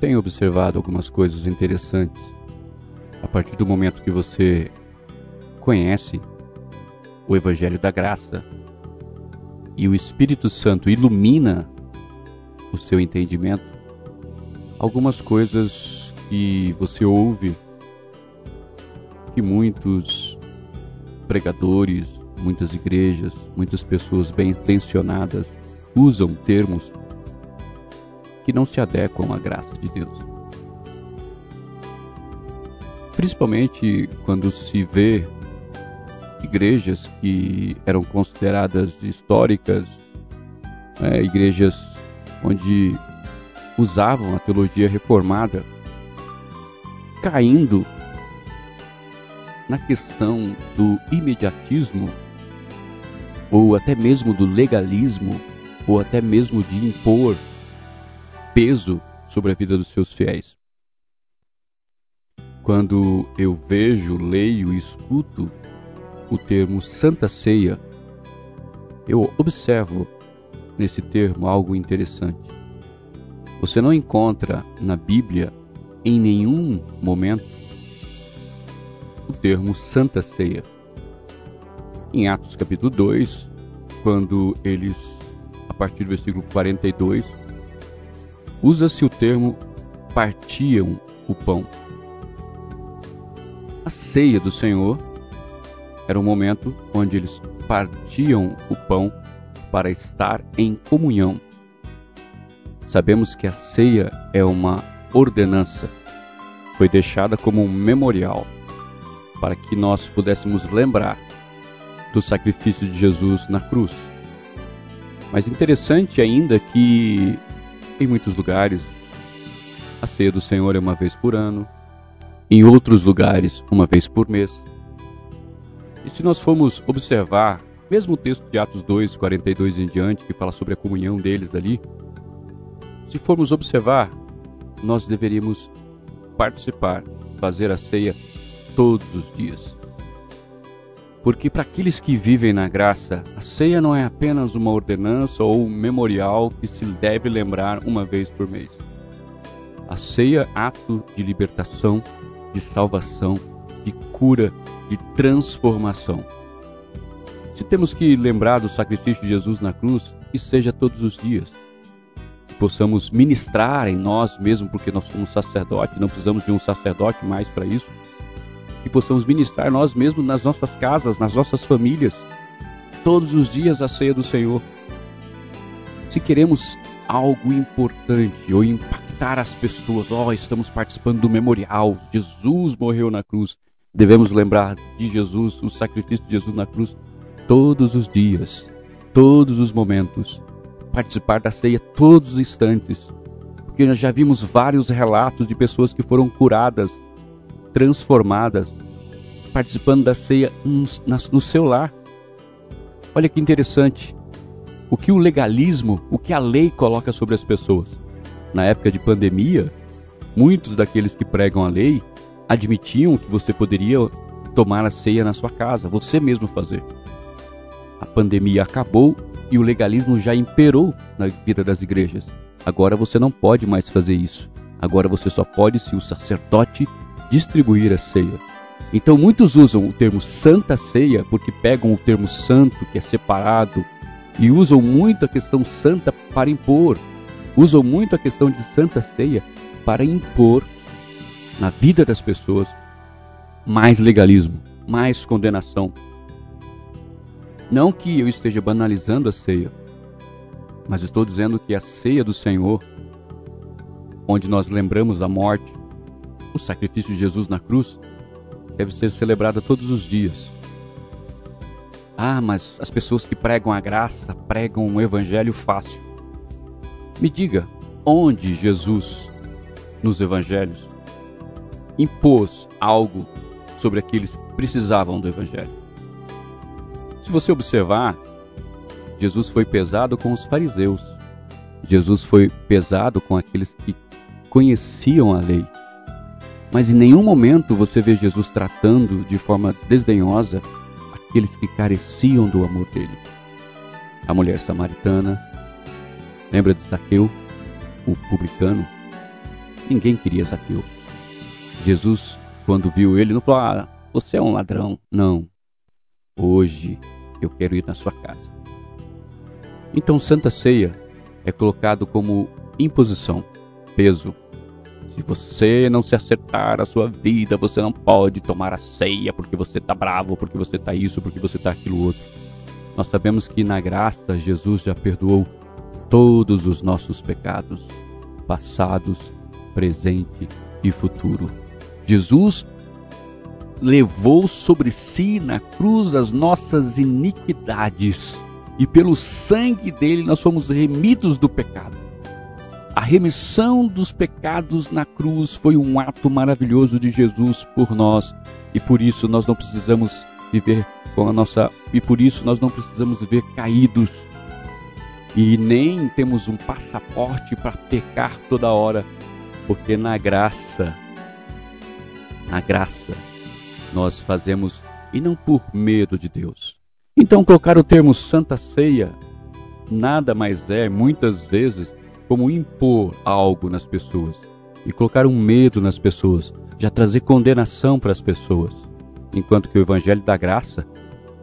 tenho observado algumas coisas interessantes. A partir do momento que você conhece o Evangelho da Graça e o Espírito Santo ilumina o seu entendimento, algumas coisas que você ouve que muitos pregadores, muitas igrejas, muitas pessoas bem intencionadas usam termos que não se adequam à graça de Deus. Principalmente quando se vê igrejas que eram consideradas históricas, é, igrejas onde usavam a teologia reformada, caindo na questão do imediatismo, ou até mesmo do legalismo, ou até mesmo de impor peso sobre a vida dos seus fiéis. Quando eu vejo, leio e escuto o termo Santa Ceia, eu observo nesse termo algo interessante. Você não encontra na Bíblia em nenhum momento o termo Santa Ceia. Em Atos capítulo 2, quando eles, a partir do versículo 42, usa-se o termo partiam o pão. A ceia do Senhor era um momento onde eles partiam o pão para estar em comunhão. Sabemos que a ceia é uma ordenança, foi deixada como um memorial para que nós pudéssemos lembrar do sacrifício de Jesus na cruz. Mas interessante ainda que em muitos lugares, a ceia do Senhor é uma vez por ano, em outros lugares, uma vez por mês. E se nós formos observar, mesmo o texto de Atos 2, 42 em diante, que fala sobre a comunhão deles ali, se formos observar, nós deveríamos participar, fazer a ceia todos os dias. Porque para aqueles que vivem na graça, a ceia não é apenas uma ordenança ou um memorial que se deve lembrar uma vez por mês. A ceia é ato de libertação, de salvação, de cura, de transformação. Se temos que lembrar do sacrifício de Jesus na cruz, que seja todos os dias. Que possamos ministrar em nós mesmo, porque nós somos sacerdote, não precisamos de um sacerdote mais para isso que possamos ministrar nós mesmos nas nossas casas, nas nossas famílias, todos os dias a ceia do Senhor. Se queremos algo importante ou impactar as pessoas, ó, oh, estamos participando do memorial, Jesus morreu na cruz. Devemos lembrar de Jesus, o sacrifício de Jesus na cruz, todos os dias, todos os momentos. Participar da ceia todos os instantes. Porque nós já vimos vários relatos de pessoas que foram curadas transformadas, participando da ceia no seu lar. Olha que interessante. O que o legalismo, o que a lei coloca sobre as pessoas. Na época de pandemia, muitos daqueles que pregam a lei admitiam que você poderia tomar a ceia na sua casa, você mesmo fazer. A pandemia acabou e o legalismo já imperou na vida das igrejas. Agora você não pode mais fazer isso. Agora você só pode se o sacerdote distribuir a ceia. Então muitos usam o termo Santa Ceia porque pegam o termo santo, que é separado, e usam muito a questão santa para impor. Usam muito a questão de Santa Ceia para impor na vida das pessoas mais legalismo, mais condenação. Não que eu esteja banalizando a ceia, mas estou dizendo que a ceia do Senhor, onde nós lembramos a morte, o sacrifício de Jesus na cruz deve ser celebrada todos os dias. Ah, mas as pessoas que pregam a graça pregam um evangelho fácil. Me diga, onde Jesus, nos evangelhos, impôs algo sobre aqueles que precisavam do evangelho? Se você observar, Jesus foi pesado com os fariseus. Jesus foi pesado com aqueles que conheciam a lei. Mas em nenhum momento você vê Jesus tratando de forma desdenhosa aqueles que careciam do amor dele. A mulher samaritana, lembra de Zaqueu, o publicano? Ninguém queria Zaqueu. Jesus, quando viu ele, não falou: Ah, você é um ladrão. Não. Hoje eu quero ir na sua casa. Então, Santa Ceia é colocado como imposição, peso. Se você não se acertar a sua vida, você não pode tomar a ceia porque você está bravo, porque você está isso, porque você está aquilo outro. Nós sabemos que na graça Jesus já perdoou todos os nossos pecados, passados, presente e futuro. Jesus levou sobre si na cruz as nossas iniquidades e pelo sangue dele nós fomos remidos do pecado. A remissão dos pecados na cruz foi um ato maravilhoso de Jesus por nós e por isso nós não precisamos viver com a nossa e por isso nós não precisamos viver caídos e nem temos um passaporte para pecar toda hora, porque na graça na graça nós fazemos e não por medo de Deus. Então, colocar o termo Santa Ceia nada mais é, muitas vezes, como impor algo nas pessoas e colocar um medo nas pessoas, já trazer condenação para as pessoas, enquanto que o Evangelho da Graça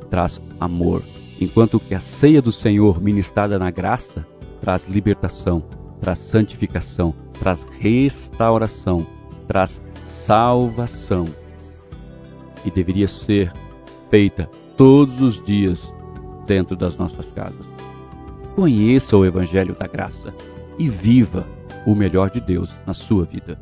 traz amor, enquanto que a ceia do Senhor ministrada na graça traz libertação, traz santificação, traz restauração, traz salvação. E deveria ser feita todos os dias dentro das nossas casas. Conheça o Evangelho da Graça e viva o melhor de Deus na sua vida.